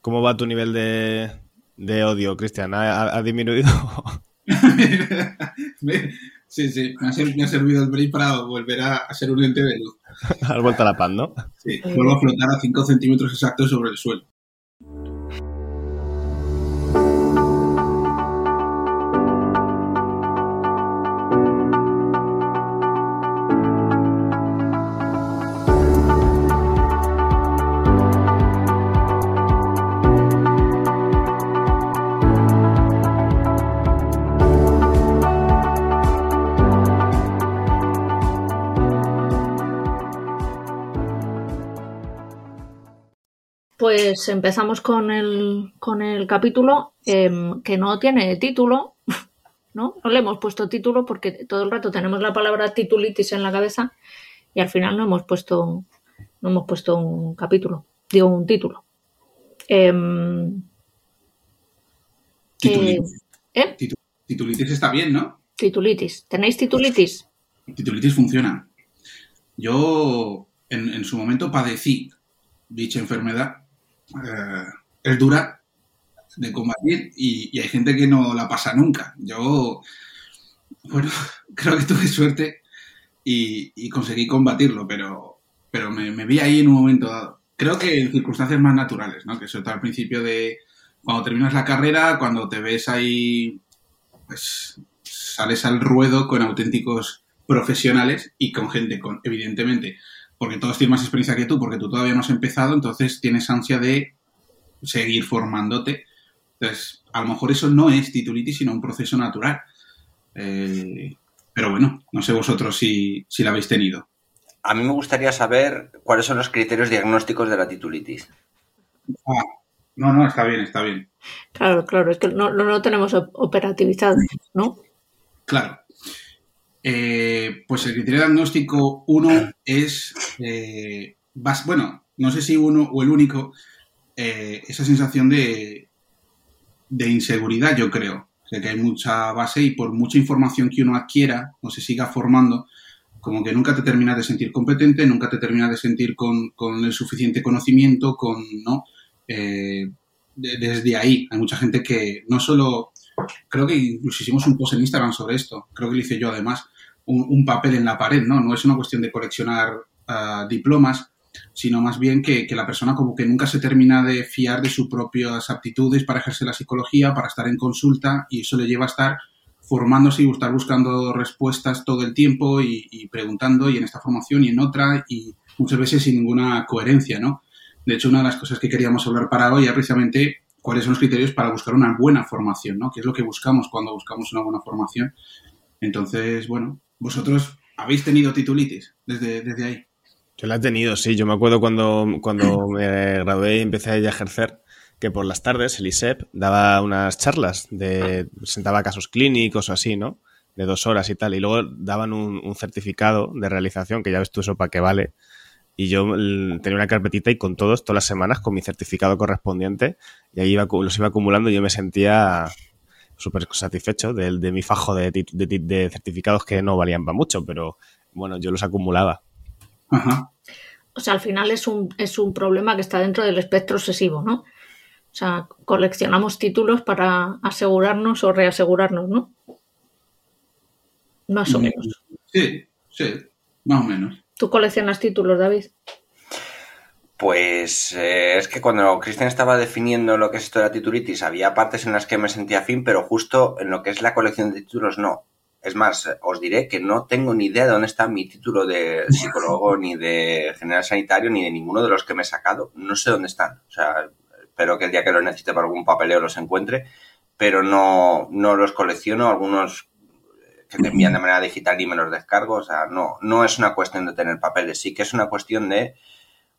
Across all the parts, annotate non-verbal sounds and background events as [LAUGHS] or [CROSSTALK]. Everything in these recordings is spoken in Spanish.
¿Cómo va tu nivel de, de odio, Cristian? ¿Ha, disminuido? [LAUGHS] sí, sí, me ha, servido el break para volver a, ser un lente de luz. [LAUGHS] Has vuelto a la paz, ¿no? Sí, vuelvo a flotar a 5 centímetros exactos sobre el suelo. Pues empezamos con el, con el capítulo em, que no tiene título, [LAUGHS] ¿no? No le hemos puesto título porque todo el rato tenemos la palabra titulitis en la cabeza y al final no hemos puesto, no hemos puesto un capítulo, digo un título. Em, titulitis. ¿eh? Titulitis está bien, ¿no? Titulitis. ¿Tenéis titulitis? Titulitis funciona. Yo en, en su momento padecí dicha enfermedad eh, es dura de combatir y, hay gente que no la pasa nunca. Yo, bueno, [LAUGHS] creo que tuve suerte y, conseguí combatirlo, pero, pero me, vi ahí en un momento. Creo que en circunstancias más naturales, ¿no? Que eso está al principio de cuando terminas la carrera, cuando te ves ahí, pues sales al ruedo con auténticos profesionales y con gente con, evidentemente, porque todos tienen más experiencia que tú, porque tú todavía no has empezado, entonces tienes ansia de seguir formándote. Entonces, a lo mejor eso no es titulitis, sino un proceso natural. Eh, pero bueno, no sé vosotros si, si la habéis tenido. A mí me gustaría saber cuáles son los criterios diagnósticos de la titulitis. Ah, no, no, está bien, está bien. Claro, claro, es que no, no lo tenemos operativizado, ¿no? Claro. Eh, pues el criterio diagnóstico uno es, eh, bueno, no sé si uno o el único, eh, esa sensación de, de inseguridad, yo creo. O sea, que hay mucha base y por mucha información que uno adquiera o se siga formando, como que nunca te terminas de sentir competente, nunca te terminas de sentir con, el suficiente conocimiento, con, ¿no? desde ahí hay mucha gente que no solo creo que incluso hicimos un post en Instagram sobre esto, creo que lo hice yo además, un, papel en la pared, ¿no? No es una cuestión de coleccionar ah, diplomas, sino más bien que, la persona como que nunca se termina de fiar de sus propias aptitudes para ejercer la psicología, para estar en consulta, y eso le lleva a estar formándose y estar buscando respuestas todo el tiempo y, preguntando y en esta formación y en otra y muchas veces sin ninguna coherencia, ¿no? De hecho, una de las cosas que queríamos hablar para hoy es precisamente cuáles son los criterios para buscar una buena formación, ¿no? ¿Qué es lo que buscamos cuando buscamos una buena formación? Entonces, bueno, vosotros habéis tenido titulitis desde, desde ahí. Yo la he tenido, sí. Yo me acuerdo cuando, cuando [CLEARS THROAT] me gradué y empecé a ejercer, que por las tardes el ISEP daba unas charlas, de presentaba casos clínicos o así, ¿no? De dos horas y tal. Y luego daban un, un certificado de realización, que ya ves tú eso para qué vale, y yo tenía una carpetita y con todos, todas las semanas, con mi certificado correspondiente, y ahí iba, los iba acumulando y yo me sentía súper satisfecho de, de, mi fajo de, de, certificados que no valían para mucho, pero bueno, yo los acumulaba. Ajá. O sea, al final es un, es un problema que está dentro del espectro obsesivo, ¿no? O sea, coleccionamos títulos para asegurarnos o reasegurarnos, ¿no? Más o menos. Sí, sí, más o menos. ¿Tú coleccionas títulos, David? Pues eh, es que cuando Cristian estaba definiendo lo que es esto de la titulitis, había partes en las que me sentía afín, pero justo en lo que es la colección de títulos no. Es más, os diré que no tengo ni idea de dónde está mi título de psicólogo, [LAUGHS] ni de general sanitario, ni de ninguno de los que me he sacado. No sé dónde están. O sea, espero que el día que los necesite para algún papeleo los encuentre, pero no, no los colecciono. Algunos que te envían de manera digital y me los descargo. O sea, no, no es una cuestión de tener papeles, sí que es una cuestión de,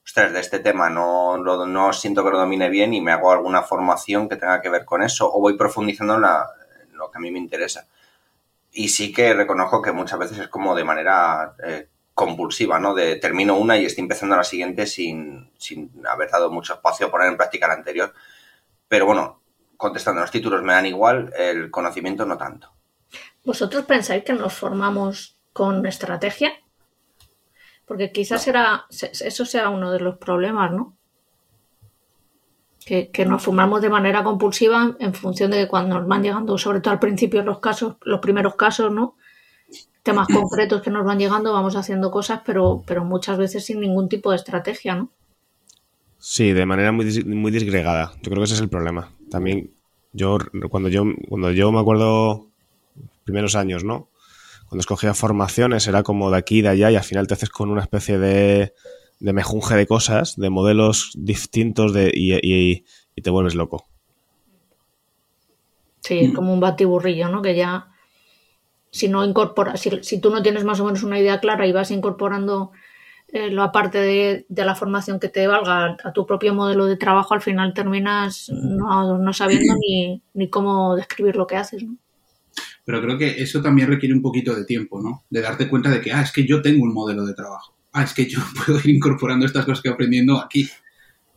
ostras, de este tema no, no siento que lo domine bien y me hago alguna formación que tenga que ver con eso o voy profundizando en, lo que a mí me interesa. Y sí que reconozco que muchas veces es como de manera eh, compulsiva, ¿no? De termino una y estoy empezando la siguiente sin, sin haber dado mucho espacio a poner en práctica la anterior. Pero bueno, contestando, los títulos me dan igual, el conocimiento no tanto. ¿Vosotros pensáis que nos formamos con estrategia? Porque quizás era, eso sea uno de los problemas, ¿no? que, que nos formamos de manera compulsiva en función de cuando nos van llegando, sobre todo al principio los casos, los primeros casos, ¿no? Temas [CLEARS THROAT] concretos que nos van llegando, vamos haciendo cosas, pero, pero muchas veces sin ningún tipo de estrategia, ¿no? Sí, de manera muy, dis- muy disgregada. Yo creo que ese es el problema. También yo cuando yo cuando yo me acuerdo primeros años, ¿no? Cuando escogía formaciones era como de aquí, de allá y al final te haces con una especie de, de mejunje de cosas, de modelos distintos de, y, y- y te vuelves loco. Sí, es como un batiburrillo, ¿no? Que ya, si no incorporas, si, si tú no tienes más o menos una idea clara y vas incorporando eh, lo aparte de, de la formación que te valga a tu propio modelo de trabajo, al final terminas no, no sabiendo ni, ni cómo describir lo que haces, ¿no? Pero creo que eso también requiere un poquito de tiempo, ¿no? De darte cuenta de que, ah, es que yo tengo un modelo de trabajo. Ah, es que yo [LAUGHS] puedo ir incorporando estas cosas que aprendiendo aquí.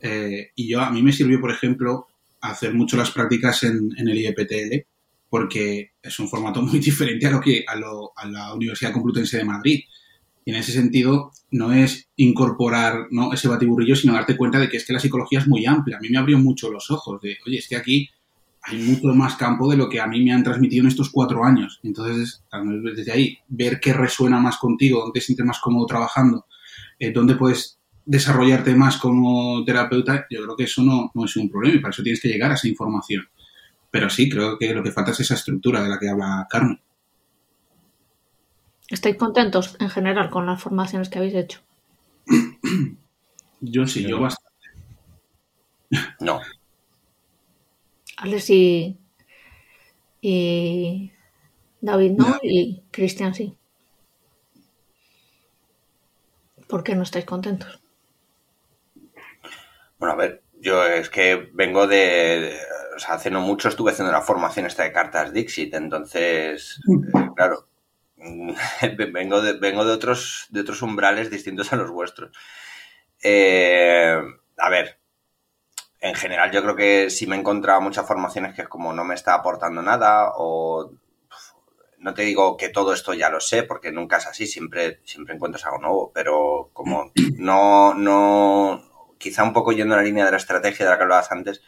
Eh, y yo, a mí me sirvió, por ejemplo, hacer mucho las prácticas en, en el IEPTL, porque es un formato [LAUGHS] muy diferente a lo que a, lo- a la Universidad Complutense de Madrid. Y en ese sentido, no es incorporar ¿no? ese batiburrillo, sino darte cuenta de que es que la psicología es muy amplia. A mí me abrió mucho los ojos de, oye, es que aquí hay mucho más campo de lo que a mí me han transmitido en estos cuatro años. Entonces, desde ahí, ver qué resuena más contigo, dónde te sientes más cómodo trabajando, eh, dónde puedes desarrollarte más como terapeuta, yo creo que eso no, no es un problema y para eso tienes que llegar a esa información. Pero sí, creo que lo que falta es esa estructura de la que habla Carmen. ¿Estáis contentos en general con las formaciones que habéis hecho? [CLEARS THROAT] Yo sí, yo bastante. No. Alex y, y David, ¿no? Y Cristian, sí. ¿Por qué no estáis contentos? Bueno, a ver, yo es que vengo de, de- o sea, hace no mucho estuve haciendo la formación esta de cartas Dixit, entonces, eh, claro, mm, [LAUGHS] vengo de, vengo de otros, de otros umbrales distintos a los vuestros. Eh, a ver, en general yo creo que sí me he encontrado muchas formaciones que es como no me está aportando nada o no te digo que todo esto ya lo sé, porque nunca es así, siempre, siempre encuentras algo nuevo, pero como no, no, quizá un poco yendo en la línea de la estrategia de la que hablabas antes,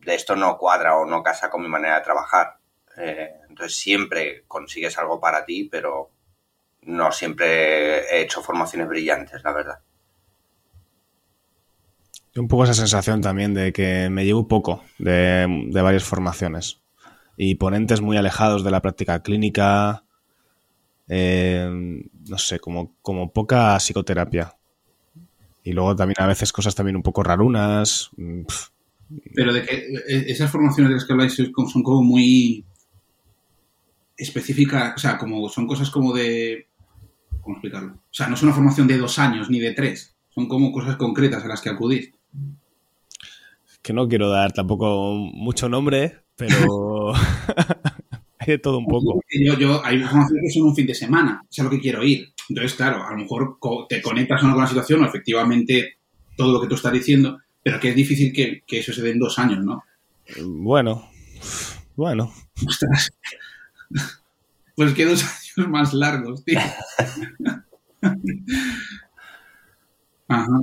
de esto no cuadra o no casa con mi manera de trabajar. Eh, entonces siempre consigues algo para ti, pero no siempre he hecho formaciones brillantes, la verdad. Un poco esa sensación también de que me llevo poco de, varias formaciones y ponentes muy alejados de la práctica clínica, eh, no sé, como, como poca psicoterapia. Y luego también a veces cosas también un poco rarunas. mm, Pero de que eh, esas formaciones de las que habláis son como muy específicas, o sea, como son cosas como de... ¿Cómo explicarlo? O sea, no es una formación de dos años ni de tres, son como cosas concretas a las que acudís. Que no quiero dar tampoco mucho nombre, pero [LAUGHS] hay de todo un poco. Yo, yo, hay formaciones que son un fin de semana, es a lo que quiero ir. Entonces, claro, a lo mejor te conectas o no con la situación o efectivamente todo lo que tú estás diciendo, pero que es difícil que, que eso se dé en dos años, ¿no? Bueno, bueno. Ostras. Pues que dos años más largos, tío. [LAUGHS] Ajá.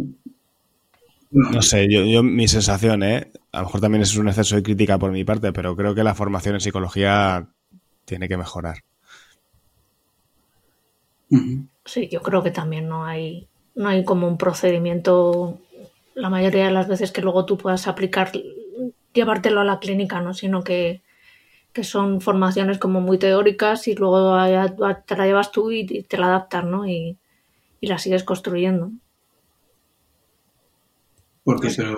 No, sé, yo, yo mi sensación, ¿eh? A lo mejor también es un exceso de crítica por mi parte, pero creo que la formación en psicología tiene que mejorar. Sí, yo creo que también no hay, no hay como un procedimiento la mayoría de las veces que luego tú puedas aplicar, llevártelo a la clínica, ¿no? Sino que, que son formaciones como muy teóricas y luego te la llevas tú y te la adaptas, ¿no? Y, y la sigues construyendo. ¿Por qué? Pero,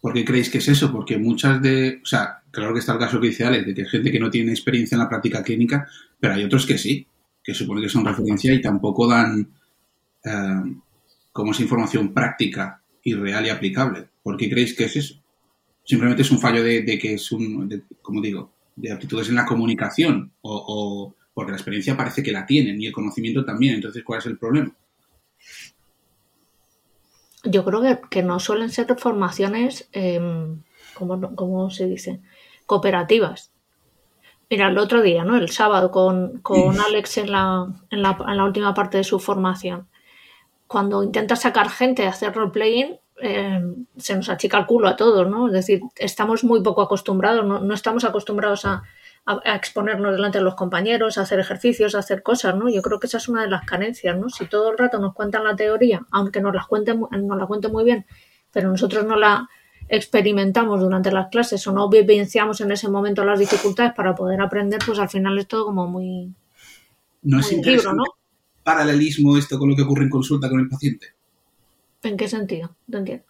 ¿Por qué creéis que es eso? Porque muchas de... O sea, claro que está el caso que dice Alex, de que hay gente que no tiene experiencia en la práctica clínica, pero hay otros que sí, que supone que son referencia y tampoco dan eh, como esa información práctica y real y aplicable. ¿Por qué creéis que es eso? Simplemente es un fallo de, de que es un, de- como digo, de aptitudes en la comunicación o, o porque la experiencia parece que la tienen y el conocimiento también. Entonces, ¿cuál es el problema? Yo creo que, que no suelen ser formaciones, eh, ¿cómo, se dice? Cooperativas. Mira, el otro día, ¿no? El sábado con, con Alex en la, en, la, en la última parte de su formación. Cuando intenta sacar gente a hacer roleplaying, eh, se nos achica el culo a todos, ¿no? Es decir, estamos muy poco acostumbrados, no, no estamos acostumbrados a, a, a, exponernos delante de los compañeros, a hacer ejercicios, a hacer cosas, ¿no? Yo creo que esa es una de las carencias, ¿no? Si todo el rato nos cuentan la teoría, aunque nos la cuenten, nos la cuenten muy bien, pero nosotros no la experimentamos durante las clases o no vivenciamos en ese momento las dificultades para poder aprender, pues al final es todo como muy... No es libro, ¿no? paralelismo esto con lo que ocurre en consulta con el paciente. ¿En qué sentido? No entiendo.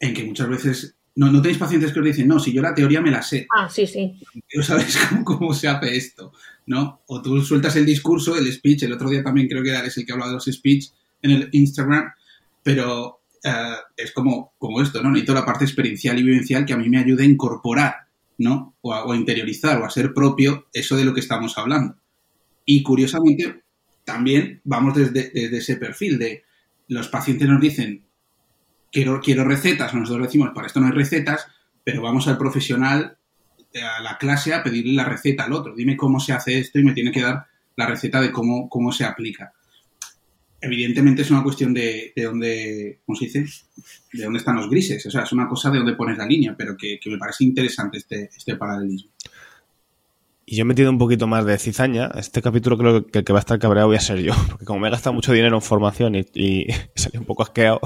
En que muchas veces no, no tenéis pacientes que os dicen, no, si yo la teoría me la sé. Ah, sí, sí. No sabes [LAUGHS] cómo, cómo, se hace esto, ¿no? O tú sueltas el discurso, el speech, el otro día también creo que es el que hablaba de los speech en el Instagram, pero uh, es como, como esto, ¿no? Necesito la parte experiencial y vivencial que a mí me ayude a incorporar, ¿no? O a, o a interiorizar o a ser propio eso de lo que estamos hablando. Y curiosamente, también vamos desde, desde ese perfil de los pacientes nos dicen, quiero, quiero recetas, nosotros decimos, para esto no hay recetas, pero vamos al profesional, a la clase, a pedirle la receta al otro. Dime cómo se hace esto y me tiene que dar la receta de cómo, cómo se aplica. Evidentemente es una cuestión de, de dónde, ¿cómo se dice? De dónde están los grises. O sea, es una cosa de dónde pones la línea, pero que, me parece interesante este, este paralelismo. Y yo he metido un poquito más de cizaña. Este capítulo creo que el que va a estar cabreado voy a ser yo, [LAUGHS] porque como me he gastado mucho dinero en formación y [LAUGHS] salí un poco asqueado,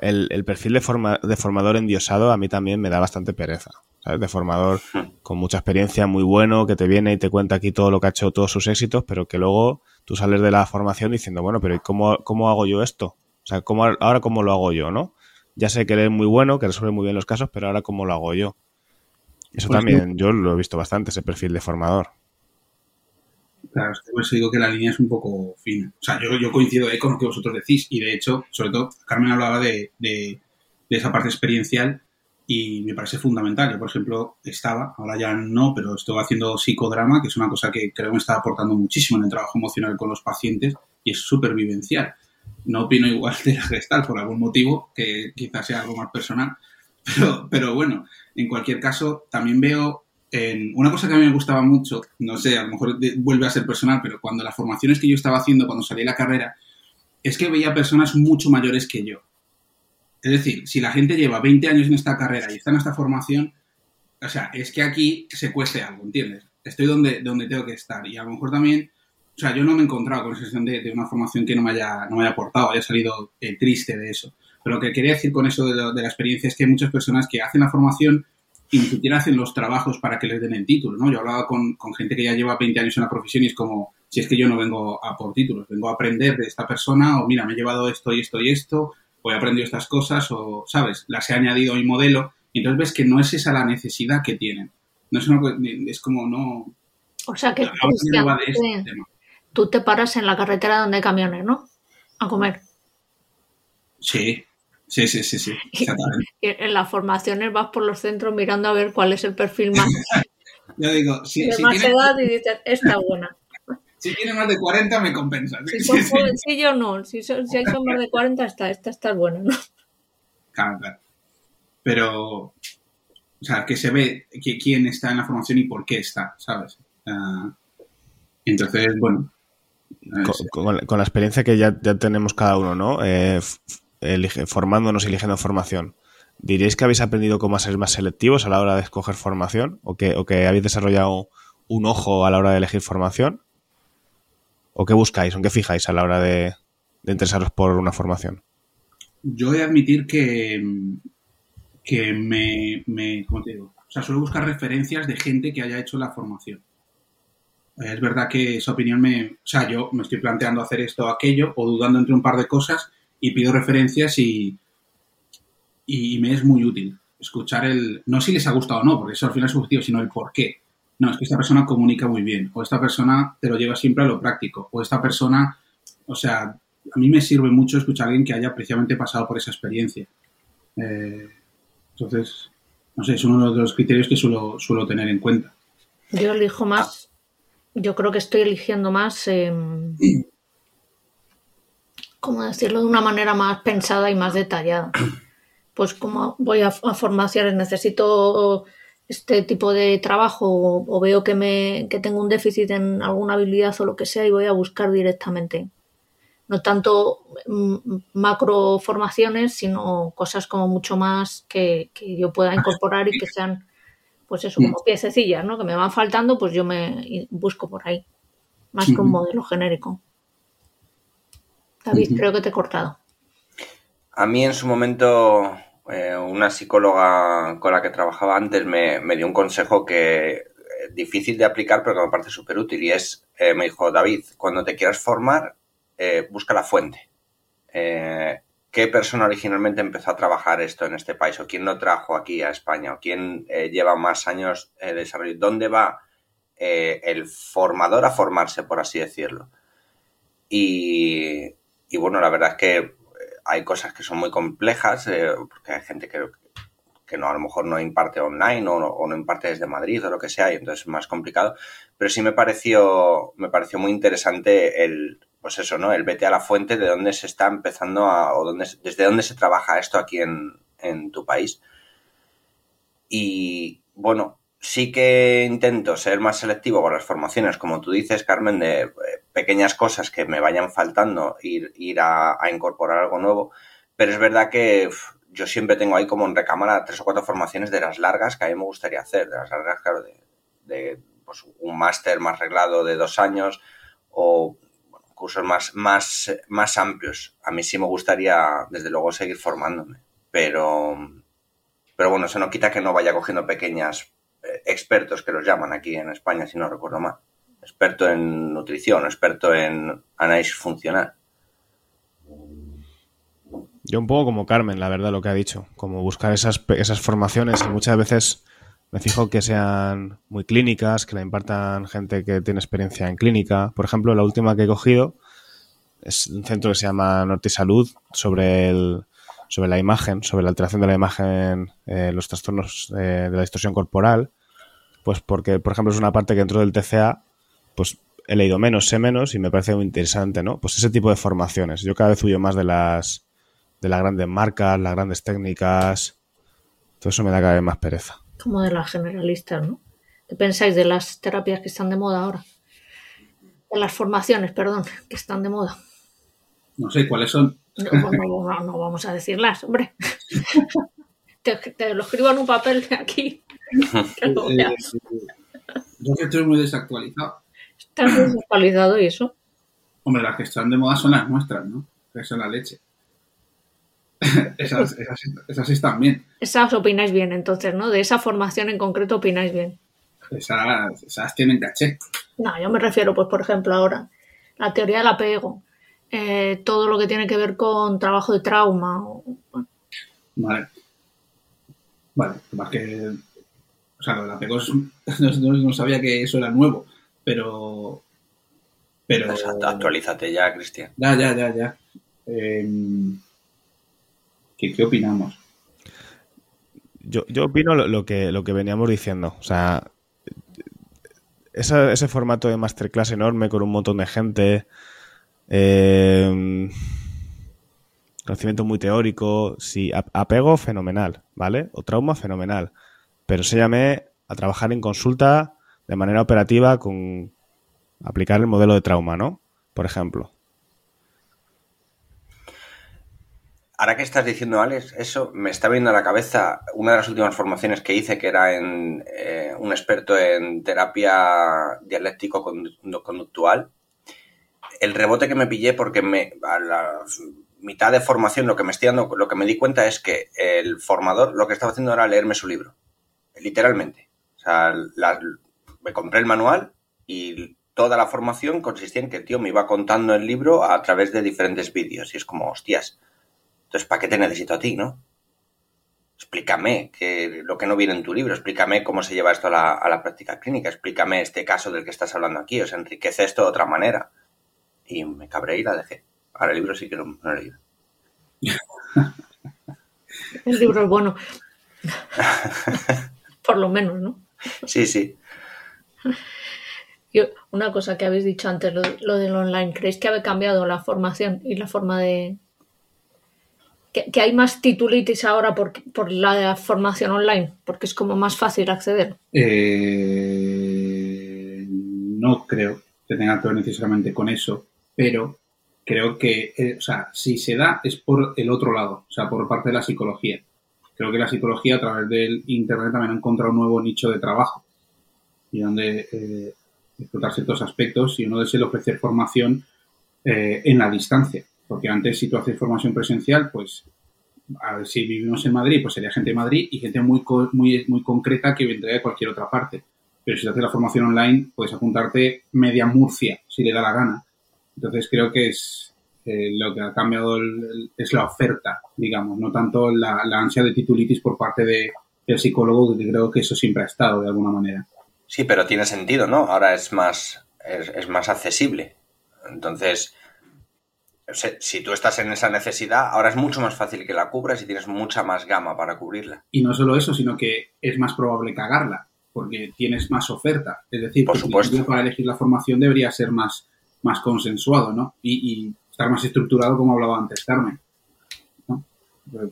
el, el perfil de, forma, de, formador endiosado a mí también me da bastante pereza. ¿sabes? De formador con mucha experiencia, muy bueno, que te viene y te cuenta aquí todo lo que ha hecho, todos sus éxitos, pero que luego tú sales de la formación diciendo, bueno, pero ¿y cómo, cómo hago yo esto? O sea, ¿cómo, ahora cómo lo hago yo, ¿no? Ya sé que eres muy bueno, que resuelve muy bien los casos, pero ahora cómo lo hago yo. Eso pues también, yo lo he visto bastante, ese perfil de formador. Claro, por eso digo que la línea es un poco fina. O sea, yo, yo coincido ahí con lo que vosotros decís y de hecho, sobre todo, Carmen hablaba de, de, de, esa parte experiencial y me parece fundamental. Yo, por ejemplo, estaba, ahora ya no, pero estoy haciendo psicodrama, que es una cosa que creo me está aportando muchísimo en el trabajo emocional con los pacientes y es súper vivencial. No opino igual de la gestal por algún motivo, que quizás sea algo más personal, [LAUGHS] pero, pero bueno, en cualquier caso, también veo en una cosa que a mí me gustaba mucho, no sé, a lo mejor vuelve a ser personal, pero cuando las formaciones que yo estaba haciendo cuando salí de la carrera, es que veía personas mucho mayores que yo. Es decir, si la gente lleva 20 años en esta carrera y está en esta formación, o sea, es que aquí se cueste algo, ¿entiendes? Estoy donde, donde tengo que estar. Y a lo mejor también, o sea, yo no me he encontrado con esa sensación de, de, una formación que no me haya, no me haya aportado, haya salido eh, triste de eso. Pero lo que quería decir con eso de, de la experiencia es que hay muchas personas que hacen la formación y ni siquiera hacen los trabajos para que les den el título, ¿no? Yo hablaba con, con, gente que ya lleva 20 años en la profesión y es como, si es que yo no vengo a por títulos, vengo a aprender de esta persona o mira, me he llevado esto y esto y esto, o he aprendido estas cosas o, ¿sabes? Las he añadido a mi modelo y entonces ves que no es esa la necesidad que tienen. No es, una, es como no... O sea que este tú te paras en la carretera donde hay camiones, ¿no? A comer. Sí, Sí, sí, sí, sí. [LAUGHS] En las formaciones vas por los centros mirando a ver cuál es el perfil más, [LAUGHS] Yo digo, si, de si más tiene, edad y dices, esta buena. [LAUGHS] si tiene más de 40 me compensa. Si son jovencillos, no. Si, son, si hay son más de 40, está, esta está buena, ¿no? Claro, claro. Pero, o sea, que se ve que, quién está en la formación y por qué está, ¿sabes? Uh, entonces, bueno. Con, con, con, la experiencia que ya, ya tenemos cada uno, ¿no? Eh, formándonos y eligiendo formación, ¿diréis que habéis aprendido cómo ser más selectivos a la hora de escoger formación? ¿O que, o que habéis desarrollado un ojo a la hora de elegir formación? ¿O qué buscáis? ¿O qué fijáis a la hora de, de interesaros por una formación? Yo he de admitir que, que me, me, ¿cómo te digo? O sea, suelo buscar referencias de gente que haya hecho la formación. Es verdad que esa opinión me... O sea, yo me estoy planteando hacer esto o aquello o dudando entre un par de cosas y pido referencias y, y me es muy útil escuchar el, no si les ha gustado o no, porque eso al final es subjetivo, sino el por qué. No, es que esta persona comunica muy bien, o esta persona te lo lleva siempre a lo práctico, o esta persona, o sea, a mí me sirve mucho escuchar a alguien que haya precisamente pasado por esa experiencia. Eh, entonces, no sé, es uno de los criterios que suelo, suelo tener en cuenta. Yo elijo más, yo creo que estoy eligiendo más eh, [CLEARS THROAT] ¿cómo decirlo de una manera más pensada y más detallada? [CLEARS THROAT] Pues como voy a, a formaciones, necesito este tipo de trabajo o, o, veo que, me, que tengo un déficit en alguna habilidad o lo que sea y voy a buscar directamente. no tanto mm, macro formaciones, sino cosas como mucho más que, que yo pueda incorporar y que sean, pues eso, como piececillas, ¿no? Que me van faltando, pues yo me busco por ahí, más que un modelo genérico. David, creo que te he cortado. A mí en su momento eh, una psicóloga con la que trabajaba antes me, dio un consejo que es eh, difícil de aplicar, pero que me parece súper útil. Y es, eh, me dijo, David, cuando te quieras formar, busca la fuente. ¿Qué persona originalmente empezó a trabajar esto en este país? ¿O quién lo trajo aquí a España? ¿O quién lleva más años de desarrollo? ¿Dónde va el formador a formarse, por así decirlo? Y, y bueno, la verdad es que hay cosas que son muy complejas, eh, porque hay gente que, que no, a lo mejor no imparte online o no, imparte desde Madrid o lo que sea, y entonces es más complicado. Pero sí me pareció, me pareció muy interesante el, pues eso, ¿no? El vete a la fuente de dónde se está empezando a, o dónde, desde dónde se trabaja esto aquí en, en tu país. Y bueno, sí que intento ser más selectivo con las formaciones, como tú dices, Carmen, de eh, pequeñas cosas que me vayan faltando, ir, ir a, incorporar algo nuevo. Pero es verdad que yo siempre tengo ahí como en recámara tres o cuatro formaciones de las largas que a mí me gustaría hacer, de las largas, claro, de, pues, un máster más reglado de dos años o cursos más, más, más amplios. A mí sí me gustaría, desde luego, seguir formándome. Pero, pero bueno, eso no quita que no vaya cogiendo pequeñas expertos que los llaman aquí en España, si no recuerdo mal. Experto en nutrición, experto en análisis funcional. Yo un poco como Carmen, la verdad, lo que ha dicho, como buscar esas, esas formaciones y muchas veces me fijo que sean muy clínicas, que la impartan gente que tiene experiencia en clínica. Por ejemplo, la última que he cogido es un centro que se llama Norte Salud sobre el, sobre la imagen, sobre la alteración de la imagen, eh, los trastornos eh, de la distorsión corporal, pues porque, por ejemplo, es una parte que dentro del TCA, pues he leído menos, sé menos y me parece muy interesante, ¿no? Pues ese tipo de formaciones. Yo cada vez huyo más de las, de las grandes marcas, las grandes técnicas. Todo eso me da cada vez más pereza. Como de las generalistas, ¿no? ¿Qué pensáis de las terapias que están de moda ahora? De las formaciones, perdón, que están de moda. No sé cuáles son. No, vamos a decirlas, hombre. [LAUGHS] te, lo escribo en un papel de aquí. Eh, yo que estoy muy desactualizado. Estás desactualizado y eso. Hombre, las que están de moda son las nuestras, ¿no? Que son la leche. [LAUGHS] esas, esas, esas, están bien. Esas opináis bien, entonces, ¿no? De esa formación en concreto opináis bien. Esas, esas tienen caché. No, yo me refiero, pues, por ejemplo, ahora, la teoría del apego eh, todo lo que tiene que ver con trabajo de trauma. Vale. Vale, más que. O sea, lo del apego [LAUGHS] no, sabía que eso era nuevo, pero. Pero. Pues actualízate ya, Cristian. Ya, ya, ya, ya. Em, ¿qué, opinamos? Yo, yo opino lo, que, lo que veníamos diciendo. O sea, ese formato de masterclass enorme con un montón de gente, eh, conocimiento muy teórico, sí, apego fenomenal, ¿vale? O trauma fenomenal. Pero enséñame a trabajar en consulta de manera operativa con aplicar el modelo de trauma, ¿no? Por ejemplo. Ahora que estás diciendo, Alex, eso me está viendo a la cabeza una de las últimas formaciones que hice, que era en eh, un experto en terapia dialéctico-conductual, el rebote que me pillé porque me, a la mitad de formación lo que me estoy dando, lo que me di cuenta es que el formador lo que estaba haciendo era leerme su libro, literalmente. O sea, me compré el manual y toda la formación consistía en que el tío me iba contando el libro a través de diferentes vídeos y es como, hostias, entonces ¿para qué te necesito a ti, no? Explícame que, lo que no viene en tu libro, explícame cómo se lleva esto a la, a la práctica clínica, explícame este caso del que estás hablando aquí, o sea, enriquece esto de otra manera y me cabré y la dejé. Ahora el libro sí que no, lo he leído. [LAUGHS] el libro es bueno. [LAUGHS] Por lo menos, ¿no? Sí, sí. una cosa que habéis dicho antes, lo, del online, ¿creéis que ha cambiado la formación y la forma de... Que, hay más titulitis ahora por, por, la formación online, porque es como más fácil acceder? Eh, no creo que tenga que ver necesariamente con eso pero creo que, eh, o sea, si se da es por el otro lado, o sea, por parte de la psicología. Creo que la psicología a través del Internet también ha encontrado un nuevo nicho de trabajo y donde eh, explotar ciertos aspectos y uno es ofrecer formación eh, en la distancia. Porque antes, si tú haces formación presencial, pues a ver, si vivimos en Madrid, pues sería gente de Madrid y gente muy, muy, muy concreta que vendría de cualquier otra parte. Pero si haces la formación online, puedes apuntarte media Murcia, si le da la gana. Entonces creo que es eh, lo que ha cambiado es la oferta, digamos, no tanto la, ansia de titulitis por parte de, del psicólogo, que creo que eso siempre ha estado de alguna manera. Sí, pero tiene sentido, ¿no? Ahora es más, es, más accesible. Entonces, si tú estás en esa necesidad, ahora es mucho más fácil que la cubras y tienes mucha más gama para cubrirla. Y no solo eso, sino que es más probable cagarla, porque tienes más oferta. Es decir, Por supuesto. para elegir la formación debería ser más, más consensuado, ¿no? Y, estar más estructurado, como hablaba antes Carmen.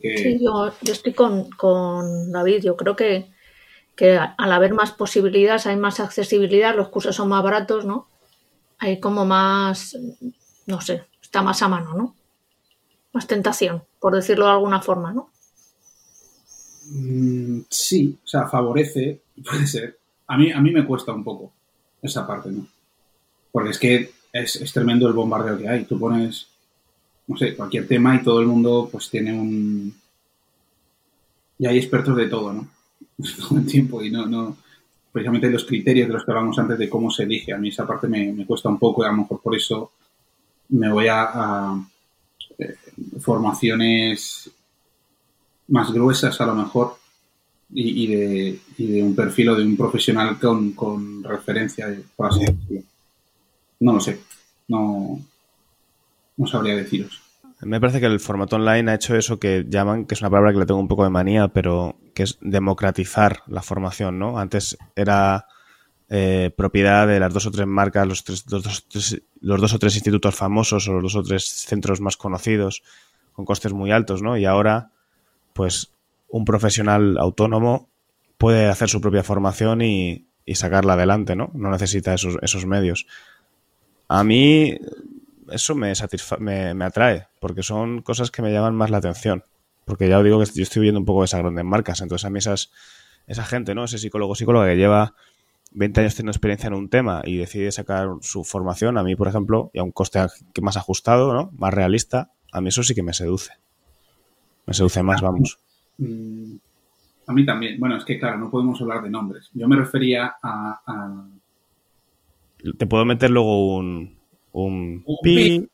Sí, yo, yo estoy con, con David. Yo creo que que al haber más posibilidades hay más accesibilidad, los cursos son más baratos, ¿no? Hay como más, no sé, está más a mano, ¿no? Más tentación, por decirlo de alguna forma, ¿no? Mm, sí, o sea, favorece, [LAUGHS] puede ser. A mí, a mí me cuesta un poco esa parte, ¿no? Porque es que es, es tremendo el bombardeo que hay. Tú pones, no sé, cualquier tema y todo el mundo pues tiene un... Y hay expertos de todo, ¿no? [LAUGHS] todo el tiempo y no, no, precisamente los criterios de los que hablamos antes de cómo se elige. A mí esa parte me, cuesta un poco y a lo mejor por eso me voy a, eh, formaciones más gruesas a lo mejor y, de, y, de, un perfil o de un profesional con, con referencia, por así. No lo sé, no, no sabría deciros. Me parece que el formato online ha hecho eso que llaman, que es una palabra que le tengo un poco de manía, pero que es democratizar la formación, ¿no? Antes era eh, propiedad de las dos o tres marcas, los, tres, los, dos, los dos o tres institutos famosos o los dos o tres centros más conocidos, con costes muy altos, ¿no? Y ahora, pues, un profesional autónomo puede hacer su propia formación y, y sacarla adelante, ¿no? No necesita esos, esos medios. A mí eso me, me, me, atrae, porque son cosas que me llaman más la atención. Porque ya os digo que yo estoy viendo un poco esas grandes marcas. Entonces a mí esas, esa gente, ¿no? Ese psicólogo psicóloga que lleva 20 años teniendo experiencia en un tema y decide sacar su formación, a mí, por ejemplo, y a un coste más ajustado, ¿no? Más realista, a mí eso sí que me seduce. Me seduce más, vamos. Mm, a mí también. Bueno, es que claro, no podemos hablar de nombres. Yo me refería a... a... Te puedo meter luego un, un, pi.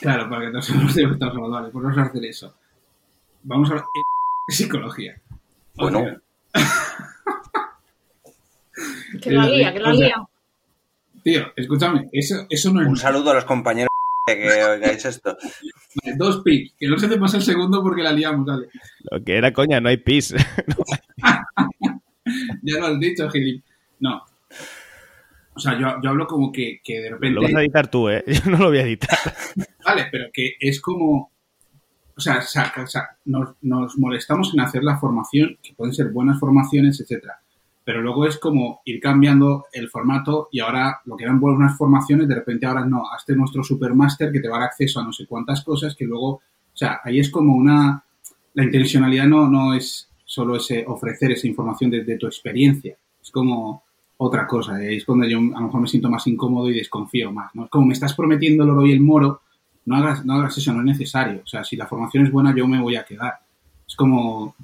Claro, para que no seamos de estamos hablando. Vale, pues vamos a hacer eso. Vamos a hablar de [LAUGHS] psicología. Bueno. [LAUGHS] que la guía, que la guía. Tío, escúchame, eso, eso no es... Un saludo a los compañeros [LAUGHS] que oigáis esto. Vale, dos pis, que no se te pase el segundo porque la liamos, dale. Lo que era coña, no hay pis. ya lo has dicho, Gilip. No, o sea, yo, yo hablo como que, que, de repente... Lo vas a editar tú, ¿eh? [LAUGHS] Yo no lo voy a editar. vale, pero que es como... O sea, nos, nos, molestamos en hacer la formación, que pueden ser buenas formaciones, etcétera. Pero luego es como ir cambiando el formato y ahora lo que eran buenas formaciones, de repente ahora no, hazte nuestro supermaster que te va a dar acceso a no sé cuántas cosas que luego... O sea, ahí es como una... La intencionalidad no, no es solo ese ofrecer esa información desde tu experiencia. Es como otra cosa. Es cuando yo a lo mejor me siento más incómodo y desconfío más. ¿no? Como me estás prometiendo el oro y el moro, no hagas, no hagas eso, no es necesario. O sea, si la formación es buena, yo me voy a quedar. Es como,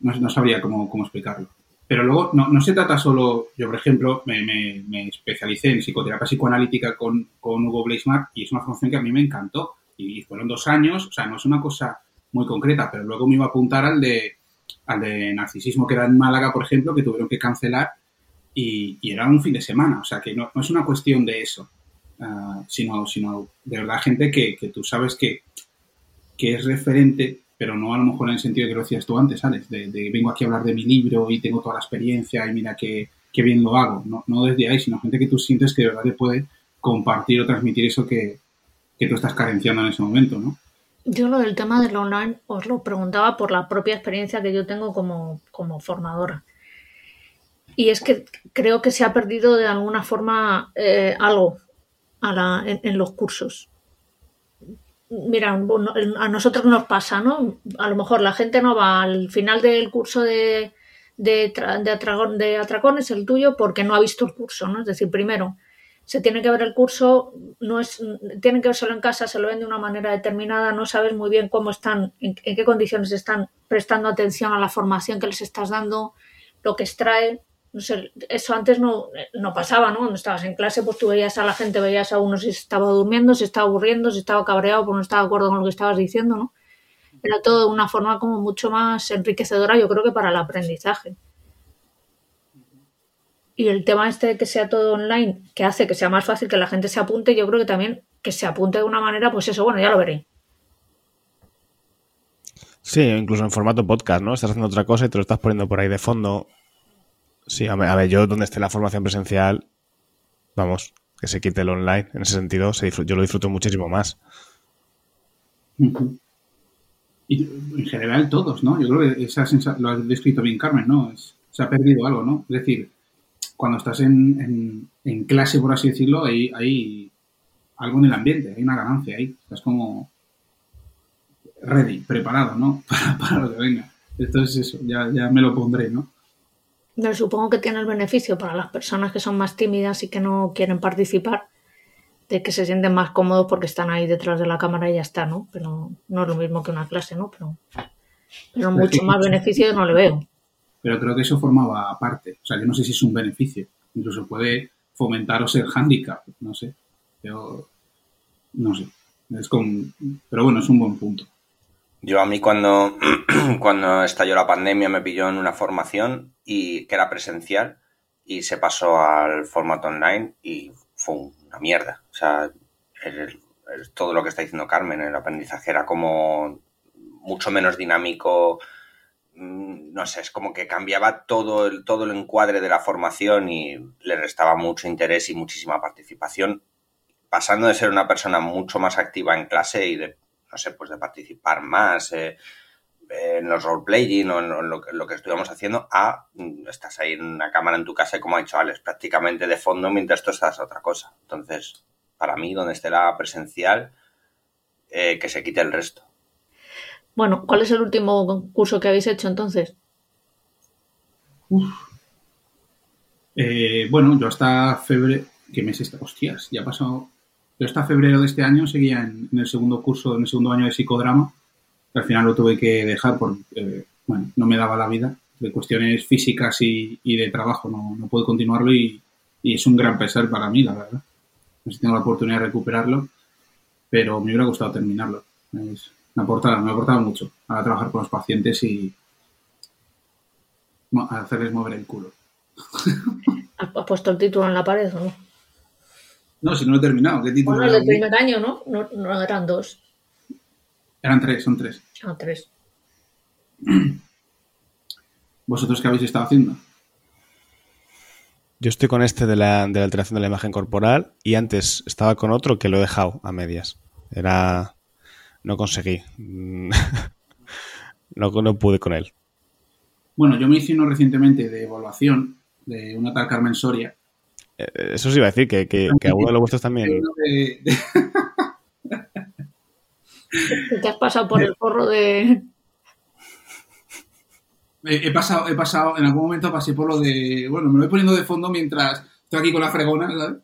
no, sabría cómo, explicarlo. Pero luego, no, no, se trata solo, yo por ejemplo, me, me, especialicé en psicoterapia psicoanalítica con, con Hugo Bleismark y es una formación que a mí me encantó. Y fueron dos años, o sea, no es una cosa muy concreta, pero luego me iba a apuntar al de, al de narcisismo que era en Málaga, por ejemplo, que tuvieron que cancelar y, era un fin de semana. O sea, que no, es una cuestión de eso, ah, sino, sino de verdad gente que, tú sabes que, que, es referente, pero no a lo mejor en el sentido que lo decías tú antes, ¿sabes? De, vengo aquí a hablar de mi libro y tengo toda la experiencia y mira qué, bien lo hago. No, no desde ahí, sino gente que tú sientes que de verdad te puede compartir o transmitir eso que, que tú estás carenciando en ese momento, ¿no? Yo lo del tema del online os lo preguntaba por la propia experiencia que yo tengo como, como formadora. Y es que creo que se ha perdido de alguna forma eh, algo en, los cursos. mira, a nosotros nos pasa, ¿no? A lo mejor la gente no va al final del curso de, de, de, de atracones, el tuyo, porque no ha visto el curso, ¿no? Es decir, primero, se tiene que ver el curso, no es, tienen que verlo en casa, se lo ven de una manera determinada, no sabes muy bien cómo están, en, qué condiciones están prestando atención a la formación que les estás dando, lo que extrae. No sé, eso antes no, no pasaba, ¿no? Cuando estabas en clase, pues tú veías a la gente, veías a uno si estaba durmiendo, si estaba aburriendo, si estaba cabreado, pues no estaba de acuerdo con lo que estabas diciendo, ¿no? Era todo de una forma como mucho más enriquecedora, yo creo que para el aprendizaje. Y el tema este de que sea todo online, que hace que sea más fácil que la gente se apunte, yo creo que también que se apunte de una manera, pues eso, bueno, ya lo veré. Sí, incluso en formato podcast, ¿no? Estás haciendo otra cosa y te lo estás poniendo por ahí de fondo. Sí, a ver, yo donde esté la formación presencial, vamos, que se quite el online. En ese sentido, yo lo disfruto muchísimo más. Y en general todos, ¿no? Yo creo que esa lo has descrito bien, Carmen, ¿no? se ha perdido algo, ¿no? Es decir, cuando estás en, en, clase, por así decirlo, hay, hay algo en el ambiente, hay una ganancia ahí. Estás como ready, preparado, ¿no? [LAUGHS] Para, lo que venga. Entonces eso, ya, ya me lo pondré, ¿no? Yo supongo que tiene el beneficio para las personas que son más tímidas y que no quieren participar, de que se sienten más cómodos porque están ahí detrás de la cámara y ya está, ¿no? Pero no es lo mismo que una clase, ¿no? Pero, pero mucho más beneficio no le veo pero creo que eso formaba parte. O sea, yo no sé si es un beneficio. Incluso puede fomentar o ser handicap, no sé. Pero, no sé. Es como, pero bueno, es un buen punto. Yo a mí cuando, [CLEARS THROAT] cuando estalló la pandemia me pilló en una formación y que era presencial y se pasó al formato online y fue una mierda. O sea, todo lo que está diciendo Carmen, el aprendizaje era como mucho menos dinámico, Mm, no sé, es como que cambiaba todo el, todo el encuadre de la formación y le restaba mucho interés y muchísima participación, pasando de ser una persona mucho más activa en clase y de, no sé, pues de participar más eh, en los roleplaying o en lo, lo, que estuvimos haciendo, a mm, estás ahí en una cámara en tu casa y como ha dicho Alex, prácticamente de fondo mientras tú estás a otra cosa. Entonces, para mí, donde esté la presencial, eh, que se quite el resto. Bueno, ¿cuál es el último curso que habéis hecho entonces? Eh, bueno, yo hasta febrero. ¿Qué mes está? Hostias, ya ha pasado. Yo hasta febrero de este año seguía en, el segundo curso, en el segundo año de psicodrama. Al final lo tuve que dejar porque, eh, bueno, no me daba la vida. De cuestiones físicas y, de trabajo no, no pude continuarlo y, es un gran pesar para mí, la verdad. No sé si tengo la oportunidad de recuperarlo, pero me hubiera gustado terminarlo. Es, me ha aportado, me ha aportado mucho a trabajar con los pacientes y a hacerles mover el culo. [LAUGHS] ¿Has puesto el título en la pared o no? No, si no lo he terminado. ¿Qué título bueno, el primer año, ¿no? ¿no? eran dos. Eran tres, son tres. Ah, tres. [CLEARS THROAT] ¿Vosotros qué habéis estado haciendo? Yo estoy con este de la, de la alteración de la imagen corporal y antes estaba con otro que lo he dejado a medias. Era no conseguí. [LAUGHS] no, no pude con él. Bueno, yo me hice uno recientemente de evaluación de una tal Carmen Soria. Eh, eso sí iba a decir, que, que, que a uno de los vuestros también. [LAUGHS] ¿Te has pasado por el forro de...? He pasado, he pasado, en algún momento pasé por lo de... Bueno, me lo voy poniendo de fondo mientras estoy aquí con la fregona, ¿sabes?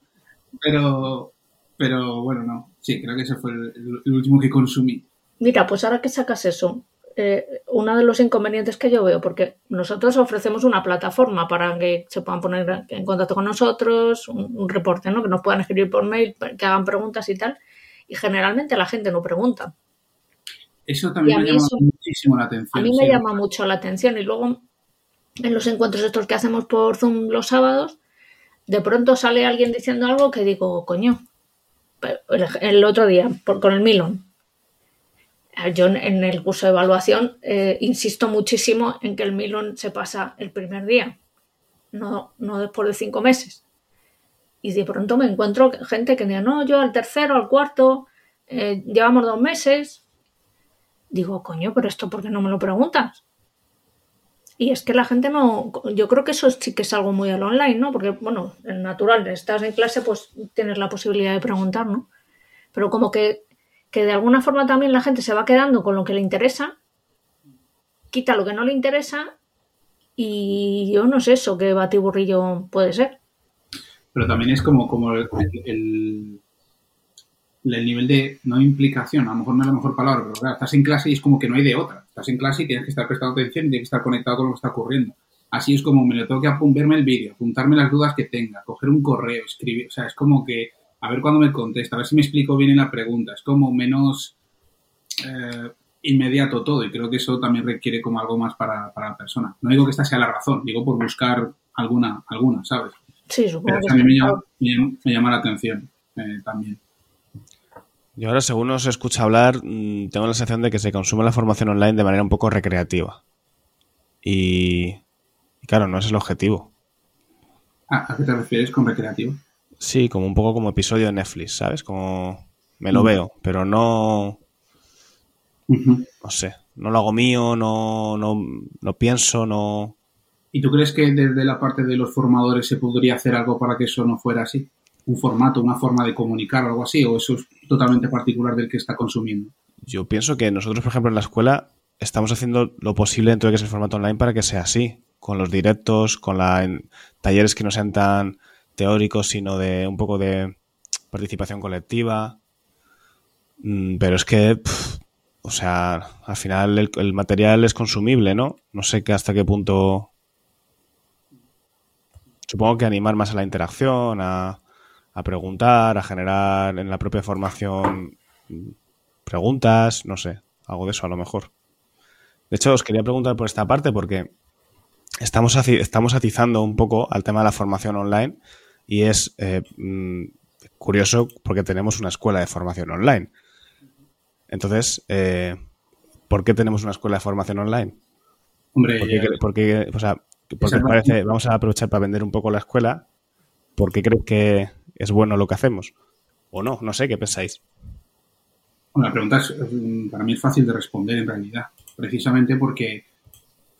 Pero, pero bueno, no. Sí, creo que ese fue el, último que consumí. Mira, pues ahora que sacas eso, eh, uno de los inconvenientes que yo veo, porque nosotros ofrecemos una plataforma para que se puedan poner en contacto con nosotros, un, reporte, ¿no? Que nos puedan escribir por mail, que hagan preguntas y tal, y generalmente la gente no pregunta. Eso también me llama muchísimo la atención. A mí me llama mucho la atención y luego en los encuentros estos que hacemos por Zoom los sábados, de pronto sale alguien diciendo algo que digo, coño, el otro día con el Milon. Yo en el curso de evaluación eh, insisto muchísimo en que el Milon se pasa el primer día, no, no después de cinco meses. Y de pronto me encuentro gente que dice, no, yo al tercero, al cuarto, eh, llevamos dos meses. Digo, coño, pero esto, ¿por qué no me lo preguntas? Y es que la gente no, yo creo que eso sí que es algo muy al online, ¿no? Porque, bueno, en natural, estás en clase, pues tienes la posibilidad de preguntar, ¿no? Pero como que que de alguna forma también la gente se va quedando con lo que le interesa, quita lo que no le interesa y yo no sé eso qué batiburrillo puede ser. Pero también es como, como el, el, el nivel de, no implicación, a lo mejor no es la mejor palabra, pero estás en clase y es como que no hay de otra. Estás en clase y tienes que estar prestando atención y tienes que estar conectado con lo que está ocurriendo. Así es como me lo tengo que verme el vídeo, apuntarme las dudas que tenga, coger un correo, escribir, o sea, es como que a ver cuándo me contesta, a ver si me explico bien en la pregunta, es como menos eh, inmediato todo y creo que eso también requiere como algo más para, para, la persona. No digo que esta sea la razón, digo por buscar alguna, alguna ¿sabes? Sí, supongo Pero a mí me llama, me, me llama, la atención eh, también. Yo ahora, según os escucha hablar, mm, tengo la sensación de que se consume la formación online de manera un poco recreativa. Y, y claro, no es el objetivo. ¿A, ¿A, qué te refieres con recreativo? Sí, como un poco como episodio de Netflix, ¿sabes? Como me lo mm. veo, pero no... Uh -huh. No sé, no lo hago mío, no, no, no pienso, no... ¿Y tú crees que desde la parte de los formadores se podría hacer algo para que eso no fuera así? un formato, una forma de comunicar o algo así, o eso es totalmente particular del que está consumiendo? Yo pienso que nosotros, por ejemplo, en la escuela estamos haciendo lo posible dentro de que es el formato online para que sea así, con los directos, con la, en, talleres que no sean tan teóricos, sino de un poco de participación colectiva. Mm, pero es que, o sea, al final el, el, material es consumible, ¿no? No sé que hasta qué punto. Supongo que animar más a la interacción, a, a preguntar, a generar en la propia formación preguntas, no sé, algo de eso a lo mejor. De hecho, os quería preguntar por esta parte porque estamos, estamos atizando un poco al tema de la formación online y es eh, mmm, curioso porque tenemos una escuela de formación online. Entonces, eh, ¿por qué tenemos una escuela de formación online? Hombre, porque, ya, porque, o sea, porque parece, vamos a aprovechar para vender un poco la escuela. ¿Por qué crees que es bueno lo que hacemos? ¿O no? No sé, ¿qué pensáis? Bueno, la pregunta es, para mí es fácil de responder en realidad, precisamente porque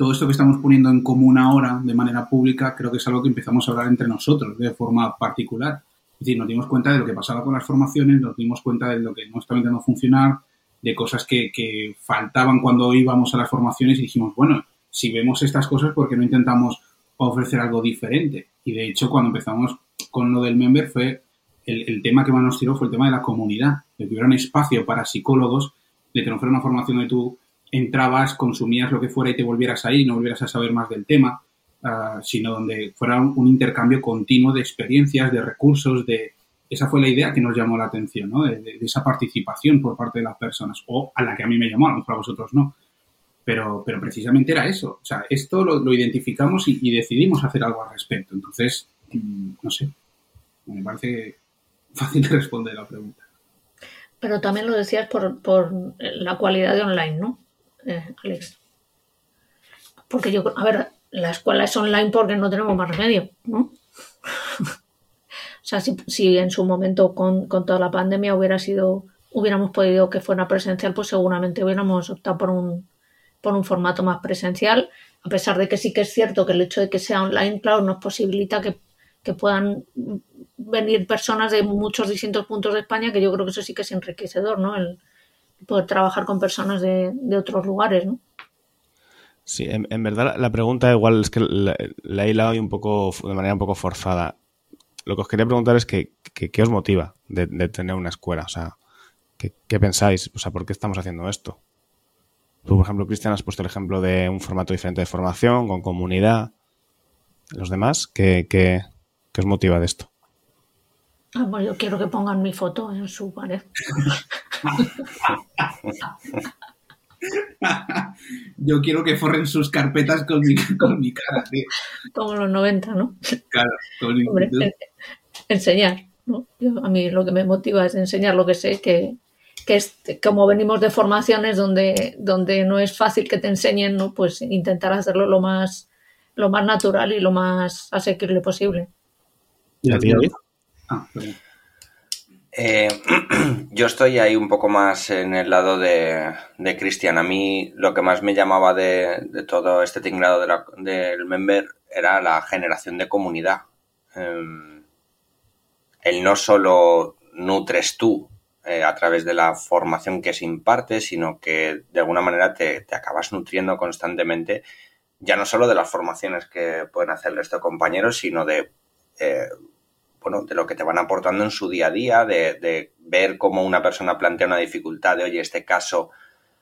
todo esto que estamos poniendo en común ahora de manera pública creo que es algo que empezamos a hablar entre nosotros de forma particular. Es decir, nos dimos cuenta de lo que pasaba con las formaciones, nos dimos cuenta de lo que no estaba intentando funcionar, de cosas que, faltaban cuando íbamos a las formaciones y dijimos, bueno, si vemos estas cosas, ¿por qué no intentamos ofrecer algo diferente? Y de hecho, cuando empezamos con lo del member fue el, tema que más nos tiró fue el tema de la comunidad, de que hubiera un espacio para psicólogos, de que no fuera una formación donde tú entrabas, consumías lo que fuera y te volvieras ahí, no volvieras a saber más del tema, uh, sino donde fuera un, intercambio continuo de experiencias, de recursos, de... Esa fue la idea que nos llamó la atención, ¿no? De, esa participación por parte de las personas, o a la que a mí me llamó, a lo mejor a vosotros no. Pero, pero precisamente era eso. O sea, esto lo, lo identificamos y, decidimos hacer algo al respecto. Entonces, no sé, me parece fácil de [LAUGHS] responder la pregunta. Pero también lo decías por, por la cualidad de online, ¿no, eh, Alex? Porque yo, a ver, la escuela es online porque no tenemos más remedio, ¿no? o sea, si, si, en su momento con, con, toda la pandemia hubiera sido, hubiéramos podido que fuera presencial, pues seguramente hubiéramos optado por un, por un formato más presencial, a pesar de que sí que es cierto que el hecho de que sea online, claro, nos posibilita que que puedan venir personas de muchos distintos puntos de España, que yo creo que eso sí que es enriquecedor, ¿no? El poder trabajar con personas de, de otros lugares, ¿no? Sí, en, en, verdad la pregunta igual es que la, la he hilado un poco de manera un poco forzada. Lo que os quería preguntar es que, que, qué os motiva de, de, tener una escuela, o sea, ¿qué, ¿qué, pensáis? O sea, ¿por qué estamos haciendo esto? Tú, por ejemplo, Cristian, has puesto el ejemplo de un formato diferente de formación, con comunidad. Los demás, ¿qué, qué, ¿Qué os motiva de esto? Ah, bueno, yo quiero que pongan mi foto en su pared. [LAUGHS] [LAUGHS] yo quiero que forren sus carpetas con mi, con mi cara, tío. Como los 90, ¿no? Claro, con Hombre, en, enseñar, ¿no? Yo, a mí lo que me motiva es enseñar lo que sé, que, que es como venimos de formaciones donde, donde no es fácil que te enseñen, ¿no? Pues intentar hacerlo lo más, lo más natural y lo más asequible posible. ¿Y a ti, David? Ah, eh, [CLEARS THROAT] yo estoy ahí un poco más en el lado de, de Cristian. A mí lo que más me llamaba de, de todo este tinglado de la, del member era la generación de comunidad. Eh, el no solo nutres tú eh, a través de la formación que se imparte, sino que de alguna manera te, te acabas nutriendo constantemente, ya no solo de las formaciones que pueden hacer estos compañeros, sino de, eh, bueno, de lo que te van aportando en su día a día, de, de, ver cómo una persona plantea una dificultad de, oye, este caso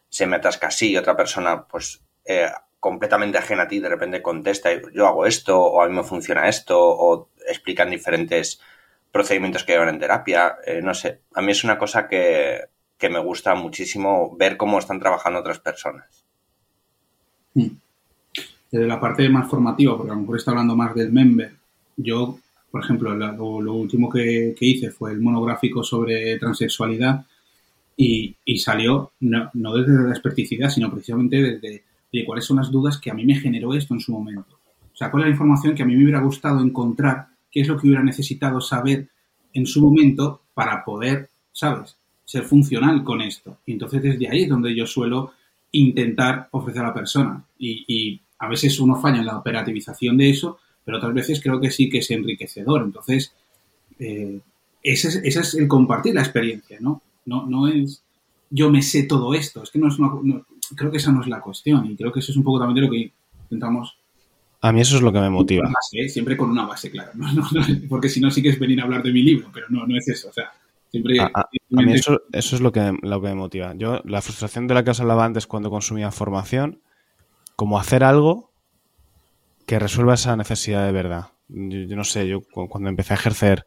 se me atasca así y otra persona, pues, eh, completamente ajena a ti, de repente contesta, yo hago esto, o a mí me funciona esto, o explican diferentes procedimientos que llevan en terapia, eh, no sé. A mí es una cosa que, que, me gusta muchísimo ver cómo están trabajando otras personas. Hmm. Desde la parte más formativa, porque a lo mejor está hablando más del member, yo, por ejemplo, lo, lo último que, que, hice fue el monográfico sobre transexualidad y, y salió no, no, desde la experticidad, sino precisamente desde de cuáles son las dudas que a mí me generó esto en su momento. O sea, cuál es la información que a mí me hubiera gustado encontrar qué es lo que hubiera necesitado saber en su momento para poder, ¿sabes?, ser funcional con esto. Y entonces desde ahí es donde yo suelo intentar ofrecer a la persona. Y, y, a veces uno falla en la operativización de eso, pero otras veces creo que sí que es enriquecedor. Entonces, eh, ese, es, ese, es, el compartir la experiencia, ¿no? No, no es yo me sé todo esto. Es que no es una, no, creo que esa no es la cuestión. Y creo que eso es un poco también de lo que intentamos a mí eso es lo que me motiva. Base, ¿eh? Siempre con una base, claro. ¿no? [LAUGHS] No, no, porque si no, sí que es venir a hablar de mi libro, pero no, no es eso. O sea, siempre. A, a, a mí eso, eso, es lo que, lo que me motiva. Yo, la frustración de la que os hablaba antes cuando consumía formación, como hacer algo que resuelva esa necesidad de verdad. Yo, no sé, yo cuando empecé a ejercer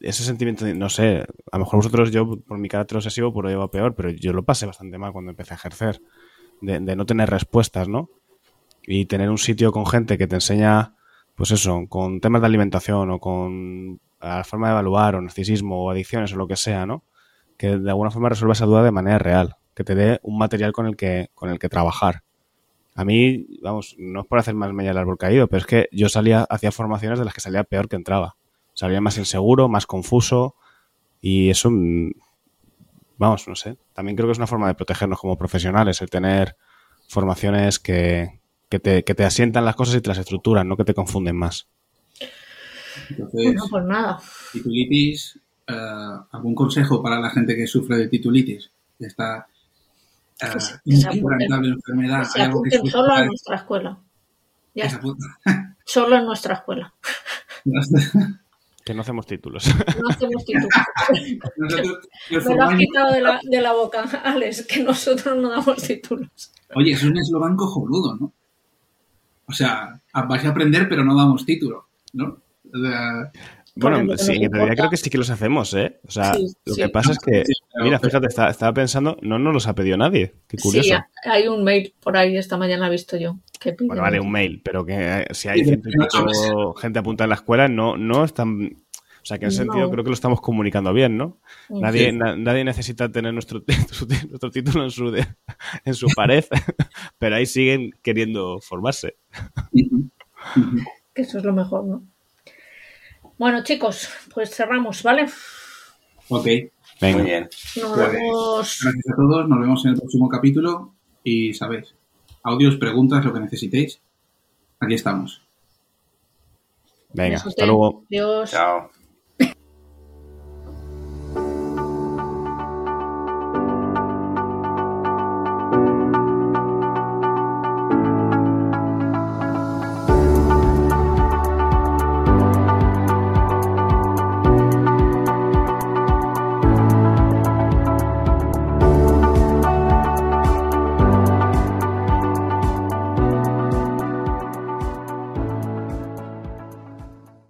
ese sentimiento, de, no sé, a lo mejor vosotros, yo por mi carácter obsesivo, por lo llevo peor, pero yo lo pasé bastante mal cuando empecé a ejercer, de, de no tener respuestas, ¿no? y tener un sitio con gente que te enseña, pues eso, con temas de alimentación o con la forma de evaluar o narcisismo o adicciones o lo que sea, ¿no? Que de alguna forma resuelva esa duda de manera real, que te dé un material con el que, con el que trabajar. A mí, vamos, no es por hacer más meña el árbol caído, pero es que yo salía, hacía formaciones de las que salía peor que entraba. Salía más inseguro, más confuso y eso, vamos, no sé. También creo que es una forma de protegernos como profesionales, el tener formaciones que, que te, que te asientan las cosas y te las estructuran, no que te confunden más. Entonces, bueno, pues nada. Titulitis, uh, ¿algún consejo para la gente que sufre de titulitis? Esta inquebrantable enfermedad. Se apunten solo a nuestra escuela. Ya está. [LAUGHS] Solo en nuestra escuela. [LAUGHS] Que no hacemos títulos. No hacemos títulos. [LAUGHS] nosotros, Me lo has quitado de la, de la boca, Alex, que nosotros no damos títulos. Oye, es un eslogan cojonudo, ¿no? O sea, vais a aprender, pero no damos título, ¿no? O sea, bueno, sí, en realidad creo que sí que los hacemos, ¿eh? O sea, sí, lo que pasa es que, mira, fíjate, estaba, estaba, pensando, no nos los ha pedido nadie. Qué curioso. Sí, hay un mail por ahí, esta mañana he visto yo. Que bueno, vale, un mail, pero que eh, si hay gente, gente apuntada en la escuela, no, no están. O sea, que en ese no. sentido creo que lo estamos comunicando bien, ¿no? Nadie, na, nadie necesita tener nuestro, [LAUGHS] nuestro título en su, de, [LAUGHS] en su pared, [LAUGHS] pero ahí siguen queriendo formarse. Que eso es lo mejor, ¿no? Bueno, chicos, pues cerramos, ¿vale? Ok. Venga. Muy bien. Nos pues, vemos. Gracias a todos, nos vemos en el próximo capítulo y sabéis, audios, preguntas, lo que necesitéis, aquí estamos. Venga, hasta luego. Adiós. Chao.